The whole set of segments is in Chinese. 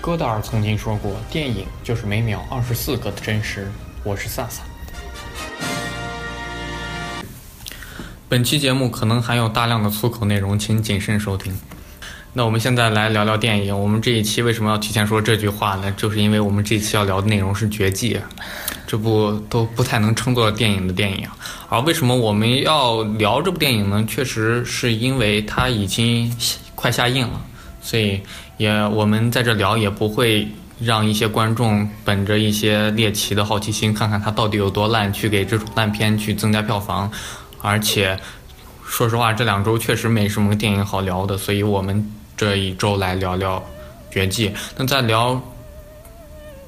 戈达尔曾经说过：“电影就是每秒二十四个的真实。”我是萨萨。本期节目可能含有大量的粗口内容，请谨慎收听。那我们现在来聊聊电影。我们这一期为什么要提前说这句话呢？就是因为我们这一期要聊的内容是《绝技》，这部都不太能称作电影的电影。而为什么我们要聊这部电影呢？确实是因为它已经快下映了，所以也我们在这聊也不会让一些观众本着一些猎奇的好奇心，看看它到底有多烂，去给这种烂片去增加票房。而且，说实话，这两周确实没什么电影好聊的，所以我们这一周来聊聊《绝技》。那在聊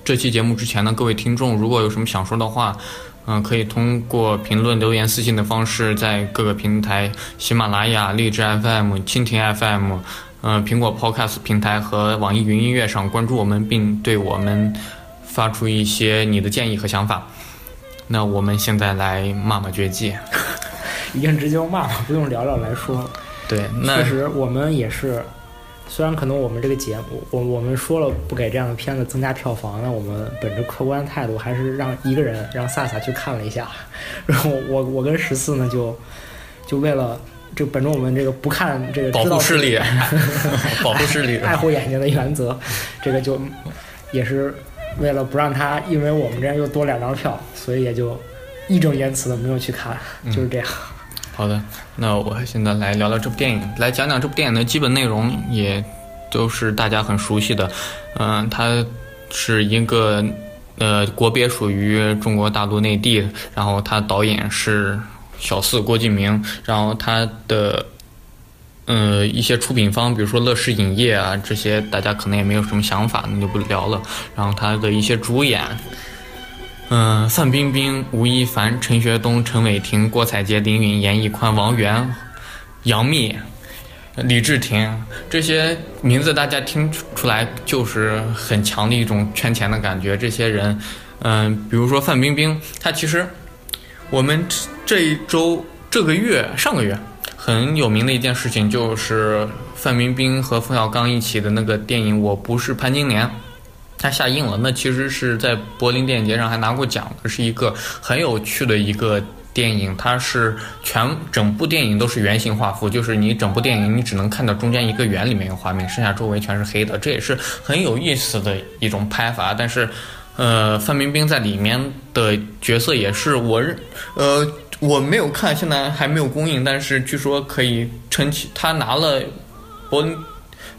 这期节目之前呢，各位听众如果有什么想说的话，嗯，可以通过评论、留言、私信的方式，在各个平台：喜马拉雅、荔枝 FM、蜻蜓 FM、嗯，苹果 Podcast 平台和网易云音乐上关注我们，并对我们发出一些你的建议和想法。那我们现在来骂骂《绝技》。已经直接骂了，不用聊聊来说。对，那确实我们也是，虽然可能我们这个节目，我我们说了不给这样的片子增加票房，那我们本着客观态度，还是让一个人让萨萨去看了一下，然后我我跟十四呢就就为了就本着我们这个不看这个保护视力，保护视力，爱护眼睛的原则，这个就也是为了不让他因为我们这样又多两张票，所以也就义正言辞的没有去看，就是这样。好的，那我现在来聊聊这部电影，来讲讲这部电影的基本内容，也都是大家很熟悉的。嗯，它是一个呃国别属于中国大陆内地，然后它导演是小四郭敬明，然后他的呃一些出品方，比如说乐视影业啊这些，大家可能也没有什么想法，那就不聊了。然后他的一些主演。嗯，范冰冰、吴亦凡、陈学冬、陈伟霆、郭采洁、林允、严屹宽、王源、杨幂、李治廷这些名字，大家听出来就是很强的一种圈钱的感觉。这些人，嗯，比如说范冰冰，她其实我们这一周、这个月、上个月很有名的一件事情，就是范冰冰和冯小刚一起的那个电影《我不是潘金莲》。它下映了，那其实是在柏林电影节上还拿过奖的，是一个很有趣的一个电影。它是全整部电影都是圆形画幅，就是你整部电影你只能看到中间一个圆里面有画面，剩下周围全是黑的。这也是很有意思的一种拍法。但是，呃，范冰冰在里面的角色也是我认，呃，我没有看，现在还没有公映，但是据说可以撑起，他拿了柏林。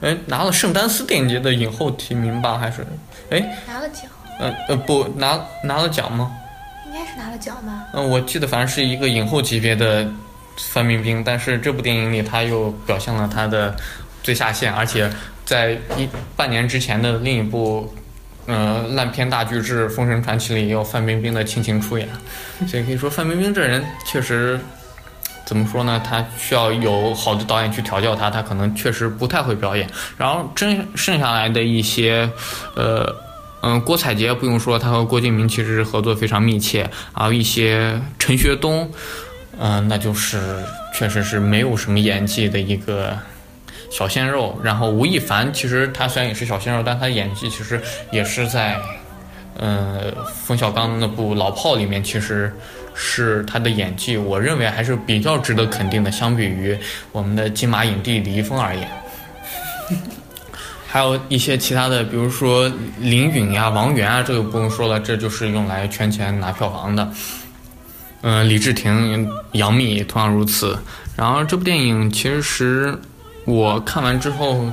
哎，拿了圣丹斯电影节的影后提名吧？还是？哎，拿了奖。嗯呃，不拿拿了奖吗？应该是拿了奖吧。嗯，我记得反正是一个影后级别的范冰冰，但是这部电影里她又表现了她的最下限，而且在一半年之前的另一部呃烂片大巨制《封神传奇》里也有范冰冰的亲情出演，所以可以说范冰冰这人确实。怎么说呢？她需要有好的导演去调教她，她可能确实不太会表演。然后真剩下来的一些，呃，嗯，郭采洁不用说，他和郭敬明其实合作非常密切。然后一些陈学冬，嗯，那就是确实是没有什么演技的一个小鲜肉。然后吴亦凡其实他虽然也是小鲜肉，但他演技其实也是在，嗯，冯小刚那部《老炮》里面其实。是他的演技，我认为还是比较值得肯定的。相比于我们的金马影帝李易峰而言，还有一些其他的，比如说林允呀、王源啊，这个不用说了，这就是用来圈钱拿票房的。嗯，李治廷、杨幂同样如此。然后这部电影其实我看完之后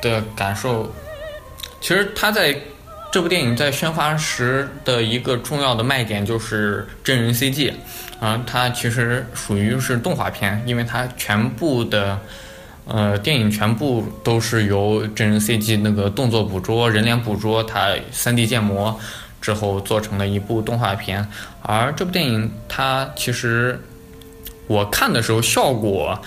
的感受，其实他在。这部电影在宣发时的一个重要的卖点就是真人 CG，啊，它其实属于是动画片，因为它全部的，呃，电影全部都是由真人 CG 那个动作捕捉、人脸捕捉，它 3D 建模之后做成了一部动画片。而这部电影它其实我看的时候效果，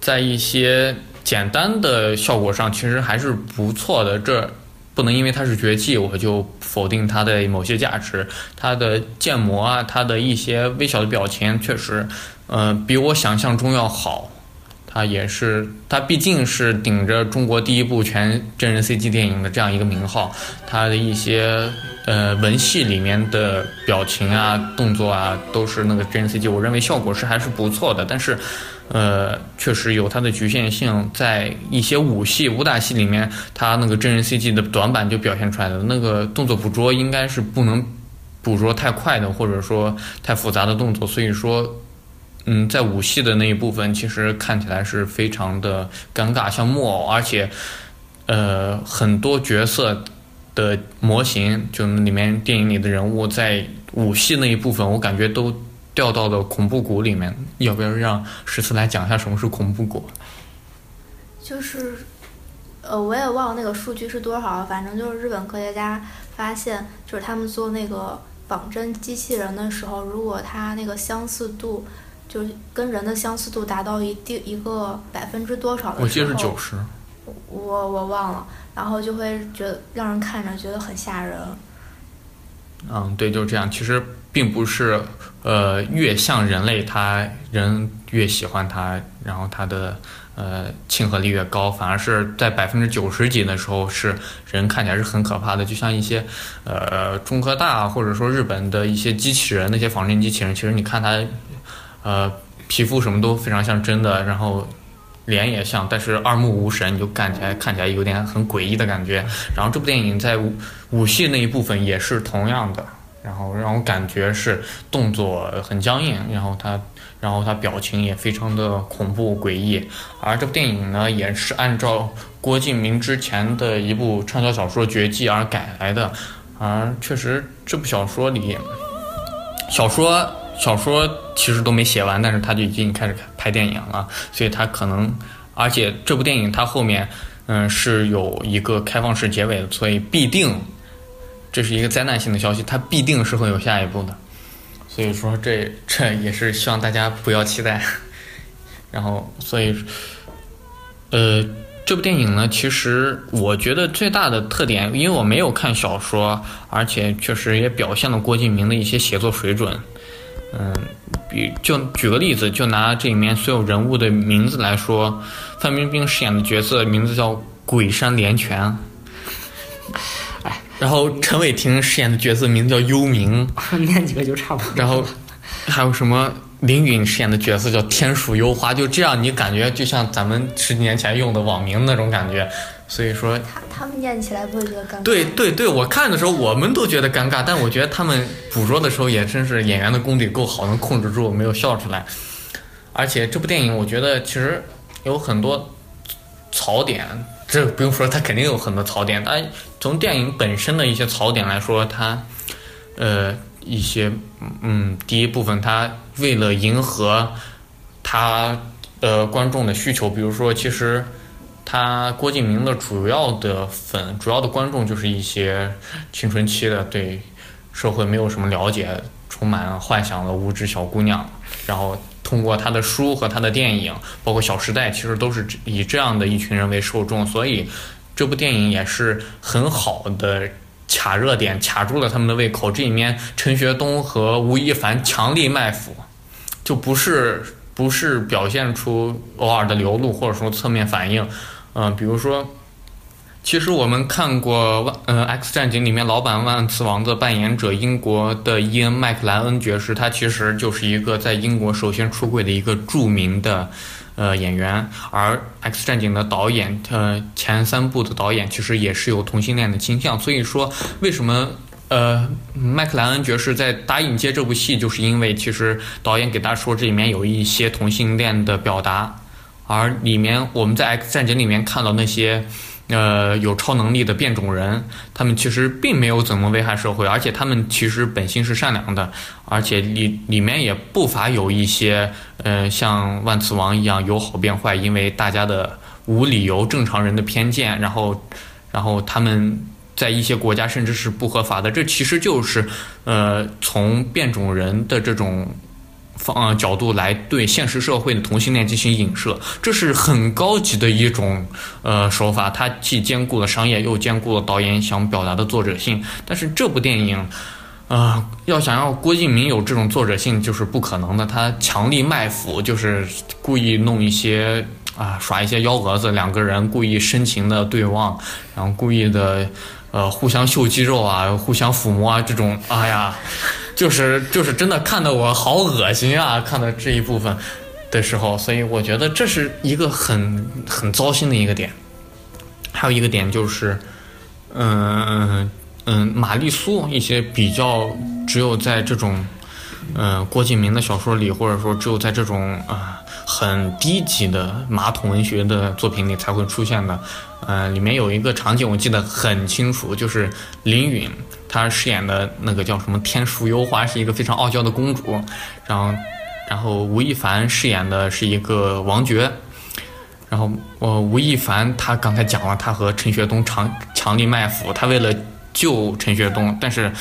在一些简单的效果上其实还是不错的。这。不能因为它是绝技，我就否定它的某些价值。它的建模啊，它的一些微小的表情，确实，呃，比我想象中要好。他也是，他毕竟是顶着中国第一部全真人 CG 电影的这样一个名号，他的一些呃文戏里面的表情啊、动作啊，都是那个真人 CG，我认为效果是还是不错的。但是，呃，确实有它的局限性，在一些武戏、武打戏里面，他那个真人 CG 的短板就表现出来了。那个动作捕捉应该是不能捕捉太快的，或者说太复杂的动作，所以说。嗯，在武戏的那一部分，其实看起来是非常的尴尬，像木偶，而且，呃，很多角色的模型，就里面电影里的人物，在武戏那一部分，我感觉都掉到了恐怖谷里面。要不要让十四来讲一下什么是恐怖谷？就是，呃，我也忘了那个数据是多少了，反正就是日本科学家发现，就是他们做那个仿真机器人的时候，如果它那个相似度。就是跟人的相似度达到一定一个百分之多少的时候，我记得是九十，我我忘了，然后就会觉得让人看着觉得很吓人。嗯，对，就是这样。其实并不是，呃，越像人类，他人越喜欢他，然后他的呃亲和力越高，反而是在百分之九十几的时候，是人看起来是很可怕的。就像一些呃中科大或者说日本的一些机器人，那些仿真机器人，其实你看它。呃，皮肤什么都非常像真的，然后脸也像，但是二目无神，你就看起来看起来有点很诡异的感觉。然后这部电影在武武戏那一部分也是同样的，然后让我感觉是动作很僵硬，然后他然后他表情也非常的恐怖诡异。而这部电影呢，也是按照郭敬明之前的一部畅销小说《绝技》而改来的。而确实，这部小说里小说。小说其实都没写完，但是他就已经开始拍电影了，所以他可能，而且这部电影它后面，嗯，是有一个开放式结尾的，所以必定，这是一个灾难性的消息，它必定是会有下一步的，所以说这这也是希望大家不要期待，然后所以，呃，这部电影呢，其实我觉得最大的特点，因为我没有看小说，而且确实也表现了郭敬明的一些写作水准。嗯，比就举个例子，就拿这里面所有人物的名字来说，范冰冰饰演的角色名字叫鬼山连泉，哎，然后陈伟霆饰演的角色名字叫幽冥，念几个就差不多。然后还有什么林允饰演的角色叫天鼠幽花，就这样，你感觉就像咱们十几年前用的网名那种感觉。所以说，他他们念起来不会觉得尴尬。对对对，我看的时候我们都觉得尴尬，但我觉得他们捕捉的时候也真是演员的功底够好，能控制住没有笑出来。而且这部电影我觉得其实有很多槽点，这不用说，它肯定有很多槽点。但从电影本身的一些槽点来说，它呃一些嗯第一部分，他为了迎合他的观众的需求，比如说其实。他郭敬明的主要的粉、主要的观众就是一些青春期的对社会没有什么了解、充满幻想的无知小姑娘，然后通过他的书和他的电影，包括《小时代》，其实都是以这样的一群人为受众，所以这部电影也是很好的卡热点，卡住了他们的胃口。这里面陈学冬和吴亦凡强力卖腐，就不是不是表现出偶尔的流露，或者说侧面反应。嗯，比如说，其实我们看过《万呃 X 战警》里面老版万磁王的扮演者，英国的伊恩麦克莱恩爵士，他其实就是一个在英国首先出柜的一个著名的呃演员。而《X 战警》的导演，呃前三部的导演其实也是有同性恋的倾向。所以说，为什么呃麦克莱恩爵士在答应接这部戏，就是因为其实导演给他说这里面有一些同性恋的表达。而里面我们在 X 战警里面看到那些，呃，有超能力的变种人，他们其实并没有怎么危害社会，而且他们其实本性是善良的，而且里里面也不乏有一些，呃，像万磁王一样由好变坏，因为大家的无理由正常人的偏见，然后，然后他们在一些国家甚至是不合法的，这其实就是，呃，从变种人的这种。方角度来对现实社会的同性恋进行影射，这是很高级的一种呃手法，它既兼顾了商业，又兼顾了导演想表达的作者性。但是这部电影，啊，要想要郭敬明有这种作者性，就是不可能的。他强力卖腐，就是故意弄一些啊耍一些幺蛾子，两个人故意深情的对望，然后故意的呃互相秀肌肉啊，互相抚摸啊，这种哎呀，就是就是真的看得我好恶心啊！看到这一部分的时候，所以我觉得这是一个很很糟心的一个点。还有一个点就是，嗯嗯，玛丽苏一些比较只有在这种。嗯，郭敬明的小说里，或者说只有在这种啊很低级的马桶文学的作品里才会出现的。呃，里面有一个场景我记得很清楚，就是林允她饰演的那个叫什么天树幽花，是一个非常傲娇的公主。然后，然后吴亦凡饰演的是一个王爵。然后，我吴亦凡他刚才讲了，他和陈学冬强强力卖腐，他为了救陈学冬，但是。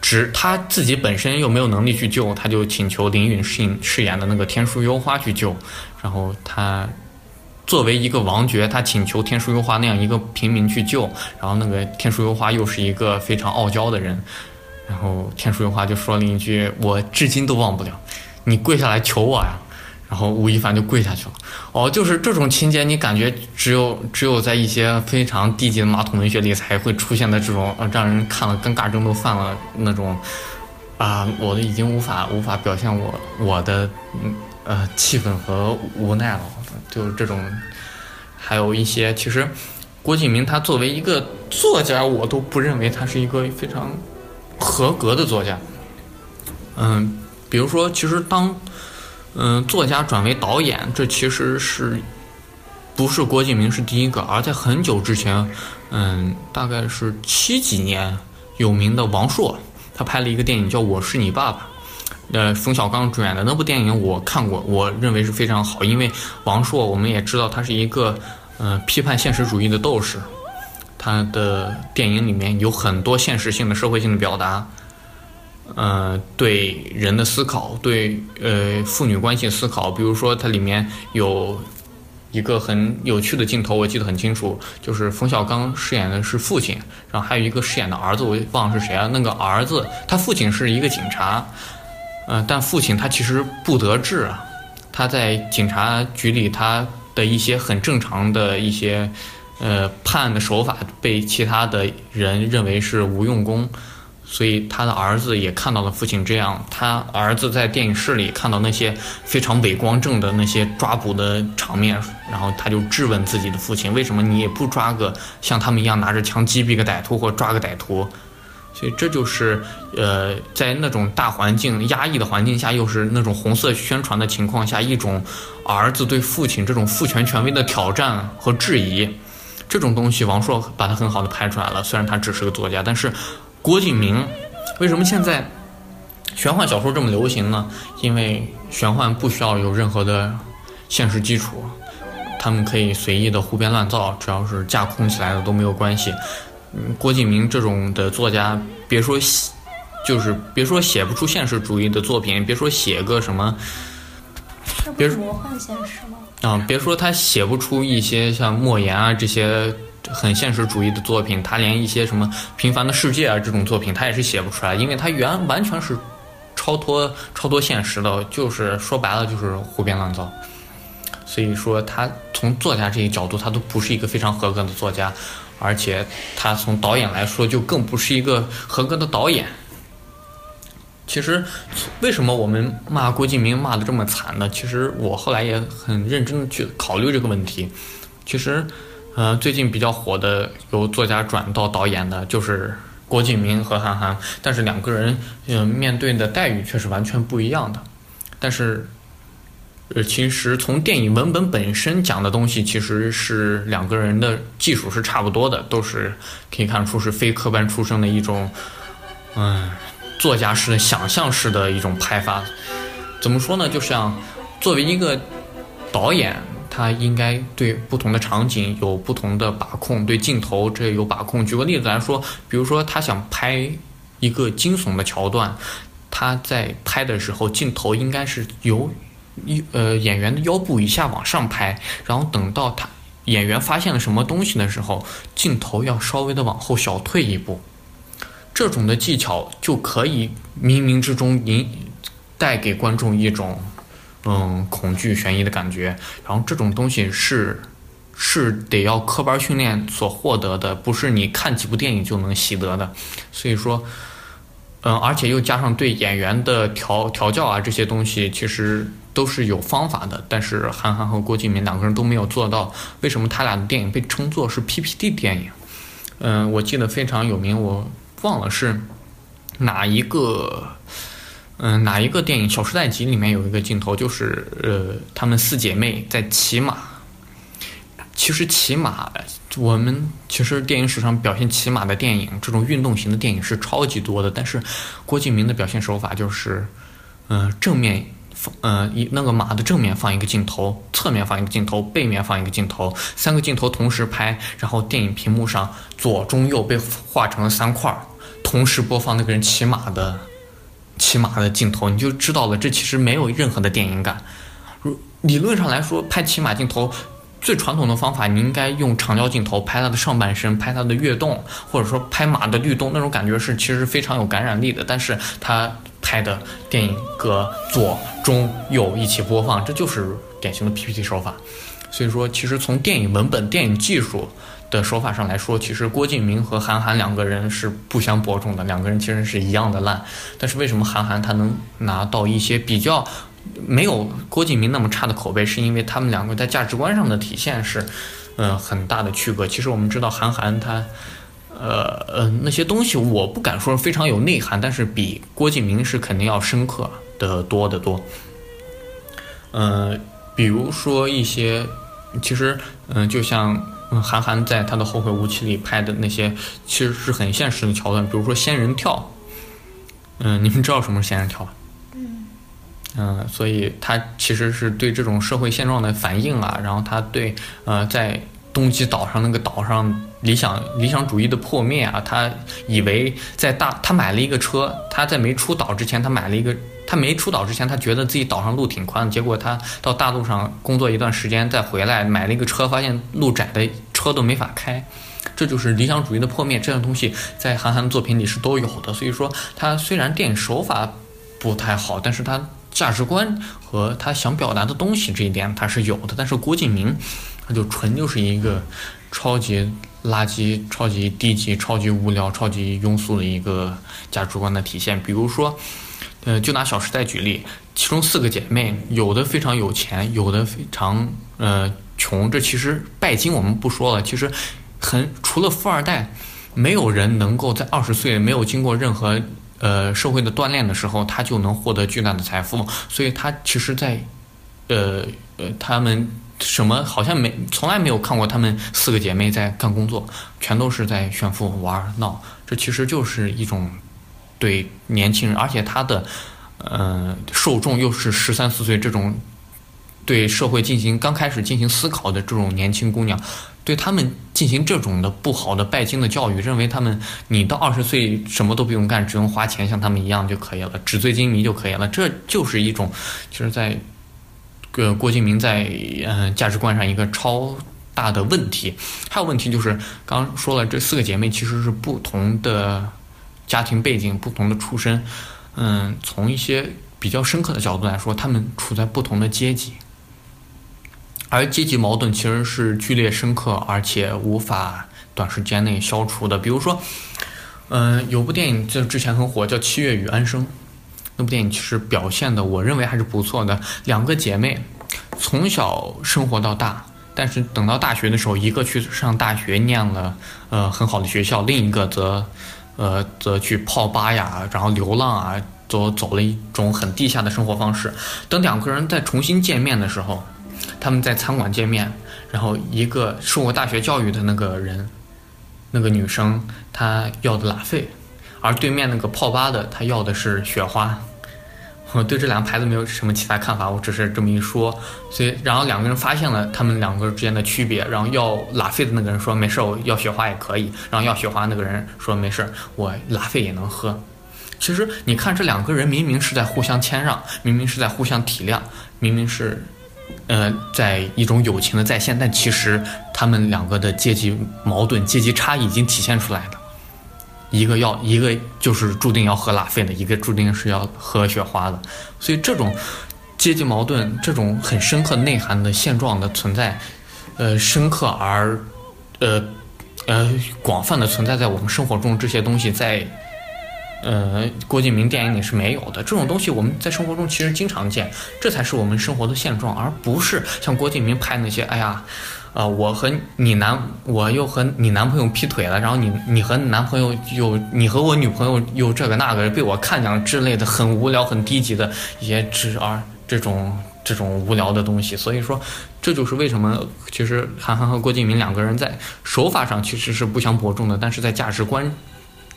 只他自己本身又没有能力去救，他就请求林允饰饰演的那个天树幽花去救。然后他作为一个王爵，他请求天书幽花那样一个平民去救。然后那个天书幽花又是一个非常傲娇的人。然后天书幽花就说了一句：“我至今都忘不了，你跪下来求我呀。”然后吴亦凡就跪下去了。哦，就是这种情节，你感觉只有只有在一些非常低级的马桶文学里才会出现的这种，让人看了尴尬症都犯了那种，啊，我都已经无法无法表现我我的嗯呃气愤和无奈了。就是这种，还有一些，其实郭敬明他作为一个作家，我都不认为他是一个非常合格的作家。嗯，比如说，其实当。嗯，作家转为导演，这其实是不是郭敬明是第一个？而在很久之前，嗯，大概是七几年，有名的王朔，他拍了一个电影叫《我是你爸爸》，呃，冯小刚主演的那部电影我看过，我认为是非常好，因为王朔我们也知道他是一个嗯批判现实主义的斗士，他的电影里面有很多现实性的社会性的表达。呃，对人的思考，对呃父女关系思考，比如说它里面有一个很有趣的镜头，我记得很清楚，就是冯小刚饰演的是父亲，然后还有一个饰演的儿子，我忘了是谁啊？那个儿子他父亲是一个警察，呃，但父亲他其实不得志啊，他在警察局里他的一些很正常的一些呃判案的手法被其他的人认为是无用功。所以他的儿子也看到了父亲这样，他儿子在电影室里看到那些非常伪光正的那些抓捕的场面，然后他就质问自己的父亲：为什么你也不抓个像他们一样拿着枪击毙个歹徒或抓个歹徒？所以这就是，呃，在那种大环境压抑的环境下，又是那种红色宣传的情况下，一种儿子对父亲这种父权权威的挑战和质疑，这种东西，王朔把它很好的拍出来了。虽然他只是个作家，但是。郭敬明，为什么现在玄幻小说这么流行呢？因为玄幻不需要有任何的现实基础，他们可以随意的胡编乱造，只要是架空起来的都没有关系。嗯，郭敬明这种的作家，别说写，就是别说写不出现实主义的作品，别说写个什么，别魔幻现实吗？啊，别说他写不出一些像莫言啊这些。很现实主义的作品，他连一些什么《平凡的世界》啊这种作品，他也是写不出来，因为他原完全是超脱超脱现实的，就是说白了就是胡编乱造。所以说，他从作家这一角度，他都不是一个非常合格的作家，而且他从导演来说，就更不是一个合格的导演。其实，为什么我们骂郭敬明骂的这么惨呢？其实我后来也很认真的去考虑这个问题。其实。呃，最近比较火的由作家转到导演的，就是郭敬明和韩寒，但是两个人，嗯，面对的待遇却是完全不一样的。但是，呃，其实从电影文本本身讲的东西，其实是两个人的技术是差不多的，都是可以看出是非科班出身的一种，嗯，作家式的想象式的一种拍法。怎么说呢？就像作为一个导演。他应该对不同的场景有不同的把控，对镜头这有把控。举个例子来说，比如说他想拍一个惊悚的桥段，他在拍的时候，镜头应该是由呃演员的腰部以下往上拍，然后等到他演员发现了什么东西的时候，镜头要稍微的往后小退一步。这种的技巧就可以冥冥之中引带给观众一种嗯恐惧悬疑的感觉。然后这种东西是是得要科班训练所获得的，不是你看几部电影就能习得的。所以说，嗯，而且又加上对演员的调调教啊这些东西，其实都是有方法的。但是韩寒和郭敬明两个人都没有做到。为什么他俩的电影被称作是 PPT 电影？嗯，我记得非常有名，我忘了是哪一个，嗯，哪一个电影《小时代集》里面有一个镜头，就是呃，他们四姐妹在骑马。其实骑马，我们其实电影史上表现骑马的电影，这种运动型的电影是超级多的。但是郭敬明的表现手法就是，嗯，正面放，呃，一那个马的正面放一个镜头，侧面放一个镜头，背面放一个镜头，三个镜头同时拍，然后电影屏幕上左中右被画成了三块儿，同时播放那个人骑马的骑马的镜头，你就知道了，这其实没有任何的电影感。如理论上来说，拍骑马镜头。最传统的方法，你应该用长焦镜头拍它的上半身，拍它的跃动，或者说拍马的律动，那种感觉是其实非常有感染力的。但是他拍的电影隔左中右一起播放，这就是典型的 PPT 手法。所以说，其实从电影文本、电影技术的手法上来说，其实郭敬明和韩寒两个人是不相伯仲的，两个人其实是一样的烂。但是为什么韩寒他能拿到一些比较？没有郭敬明那么差的口碑，是因为他们两个在价值观上的体现是，嗯，很大的区隔。其实我们知道韩寒他，呃呃那些东西我不敢说非常有内涵，但是比郭敬明是肯定要深刻的多得多。嗯，比如说一些，其实嗯，就像韩寒在他的《后会无期》里拍的那些，其实是很现实的桥段，比如说仙人跳。嗯，你们知道什么是仙人跳吧？嗯，所以他其实是对这种社会现状的反应啊，然后他对呃在东极岛上那个岛上理想理想主义的破灭啊，他以为在大他买了一个车，他在没出岛之前他买了一个，他没出岛之前他觉得自己岛上路挺宽，结果他到大陆上工作一段时间再回来买了一个车，发现路窄的车都没法开，这就是理想主义的破灭，这样东西在韩寒的作品里是都有的，所以说他虽然电影手法不太好，但是他。价值观和他想表达的东西这一点他是有的，但是郭敬明他就纯就是一个超级垃圾、超级低级、超级无聊、超级庸俗的一个价值观的体现。比如说，呃，就拿《小时代》举例，其中四个姐妹有的非常有钱，有的非常呃穷。这其实拜金我们不说了，其实很除了富二代，没有人能够在二十岁没有经过任何。呃，社会的锻炼的时候，他就能获得巨大的财富，所以他其实，在，呃呃，他们什么好像没从来没有看过他们四个姐妹在干工作，全都是在炫富玩闹，这其实就是一种对年轻人，而且他的呃受众又是十三四岁这种对社会进行刚开始进行思考的这种年轻姑娘。对他们进行这种的不好的拜金的教育，认为他们你到二十岁什么都不用干，只用花钱像他们一样就可以了，纸醉金迷就可以了。这就是一种，其实，在呃郭敬明在嗯价值观上一个超大的问题。还有问题就是，刚刚说了，这四个姐妹其实是不同的家庭背景、不同的出身。嗯，从一些比较深刻的角度来说，她们处在不同的阶级。而阶级矛盾其实是剧烈深刻，而且无法短时间内消除的。比如说，嗯，有部电影就之前很火，叫《七月与安生》。那部电影其实表现的，我认为还是不错的。两个姐妹从小生活到大，但是等到大学的时候，一个去上大学念了呃很好的学校，另一个则呃则去泡吧呀，然后流浪啊，走走了一种很地下的生活方式。等两个人再重新见面的时候。他们在餐馆见面，然后一个受过大学教育的那个人，那个女生她要的拉菲，而对面那个泡吧的她要的是雪花。我对这两个牌子没有什么其他看法，我只是这么一说。所以，然后两个人发现了他们两个之间的区别，然后要拉菲的那个人说没事，我要雪花也可以。然后要雪花那个人说没事，我拉菲也能喝。其实你看这两个人明明是在互相谦让，明明是在互相体谅，明明是。呃，在一种友情的再现，但其实他们两个的阶级矛盾、阶级差异已经体现出来了。一个要，一个就是注定要喝拉菲的，一个注定是要喝雪花的。所以这种阶级矛盾这种很深刻内涵的现状的存在，呃，深刻而呃呃广泛的存在在我们生活中，这些东西在呃郭敬明电影里是没有的。这种东西我们在生活中其实经常见，这才是我们生活的现状，而不是像郭敬明拍那些，哎呀。啊，我和你男，我又和你男朋友劈腿了，然后你你和男朋友又，你和我女朋友又这个那个被我看见了之类的很无聊、很低级的一些知而这种这种无聊的东西。所以说，这就是为什么其实韩寒和郭敬明两个人在手法上其实是不相伯仲的，但是在价值观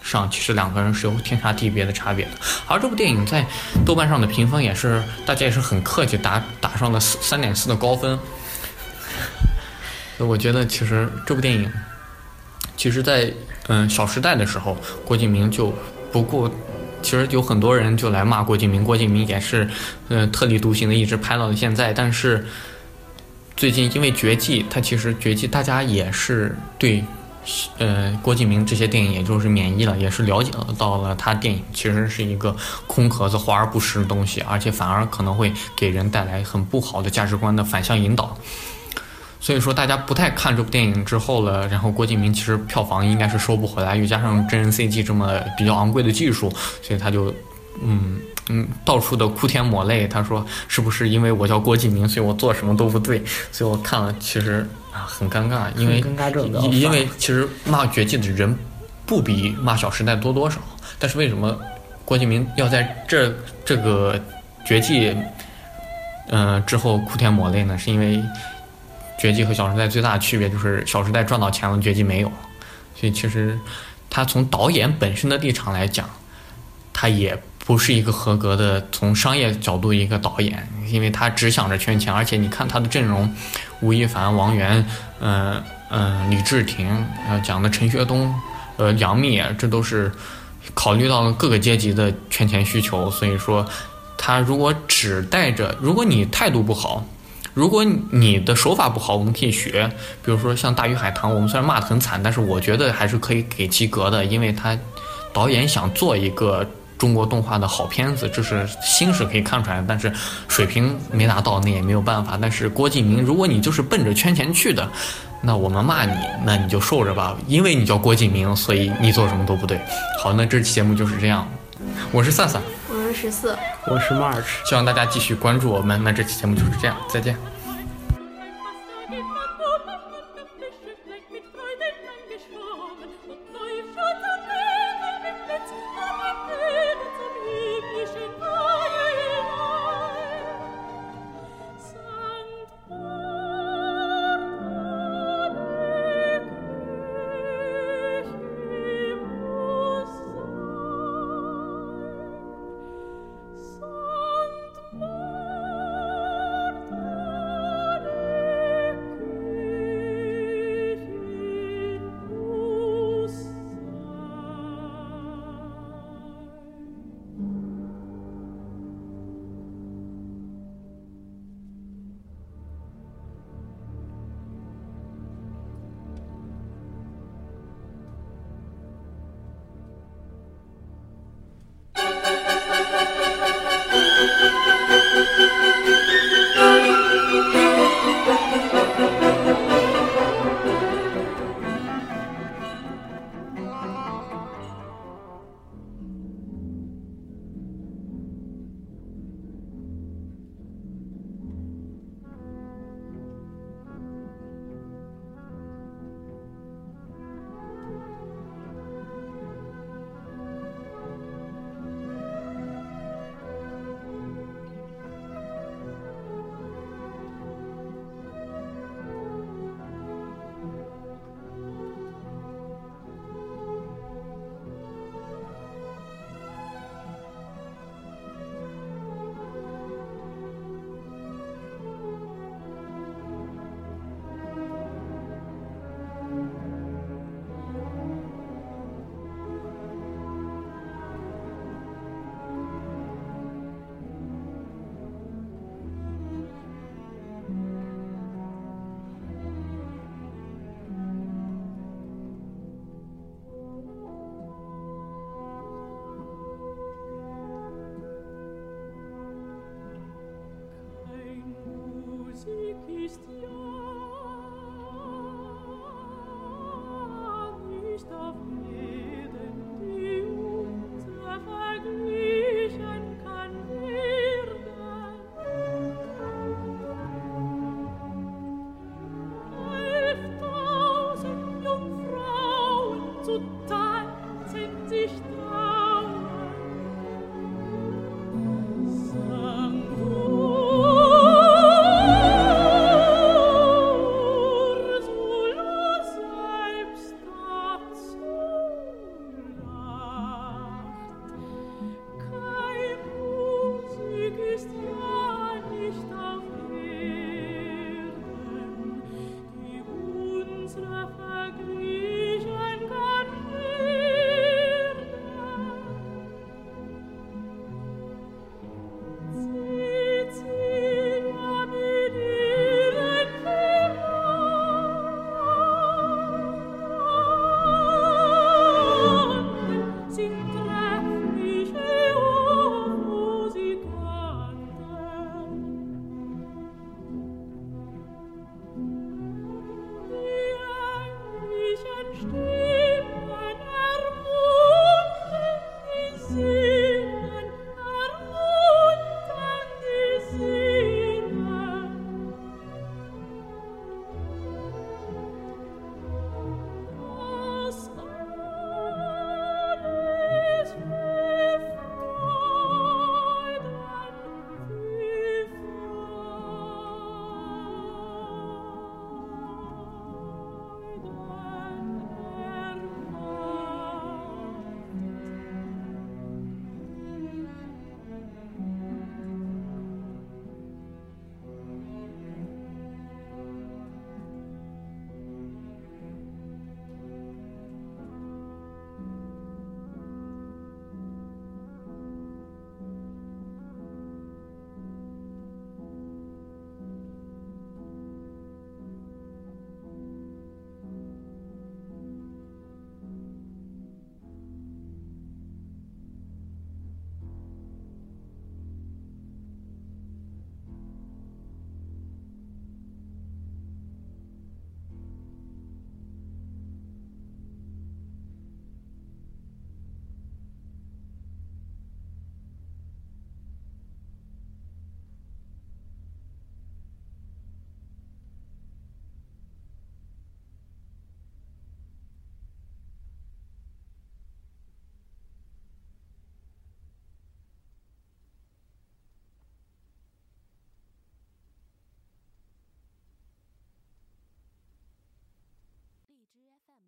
上其实两个人是有天差地别的差别的。而这部电影在豆瓣上的评分也是大家也是很客气打打上了四三点四的高分。我觉得其实这部电影，其实，在嗯《小时代》的时候，郭敬明就不顾，其实有很多人就来骂郭敬明，郭敬明也是嗯特立独行的一直拍到了现在。但是最近因为《绝技》，他其实《绝技》大家也是对呃郭敬明这些电影也就是免疫了，也是了解到了他电影其实是一个空壳子、华而不实的东西，而且反而可能会给人带来很不好的价值观的反向引导。所以说，大家不太看这部电影之后了，然后郭敬明其实票房应该是收不回来，又加上真人 CG 这么比较昂贵的技术，所以他就，嗯嗯，到处的哭天抹泪。他说：“是不是因为我叫郭敬明，所以我做什么都不对？”所以我看了，其实啊很尴尬，因为因为其实骂绝技的人不比骂小时代多多少，但是为什么郭敬明要在这这个绝技，嗯之后哭天抹泪呢？是因为。绝技和小时代最大的区别就是小时代赚到钱了，绝技没有，所以其实他从导演本身的立场来讲，他也不是一个合格的从商业角度一个导演，因为他只想着圈钱，而且你看他的阵容，吴亦凡、王源，嗯嗯，李治廷，呃讲的陈学冬，呃杨幂，这都是考虑到了各个阶级的圈钱需求，所以说他如果只带着，如果你态度不好。如果你的手法不好，我们可以学。比如说像《大鱼海棠》，我们虽然骂得很惨，但是我觉得还是可以给及格的，因为他导演想做一个中国动画的好片子，这是心是可以看出来的。但是水平没达到，那也没有办法。但是郭敬明，如果你就是奔着圈钱去的，那我们骂你，那你就受着吧，因为你叫郭敬明，所以你做什么都不对。好，那这期节目就是这样。我是散散，我是。十四，我是 March，希望大家继续关注我们。那这期节目就是这样，再见。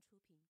出品。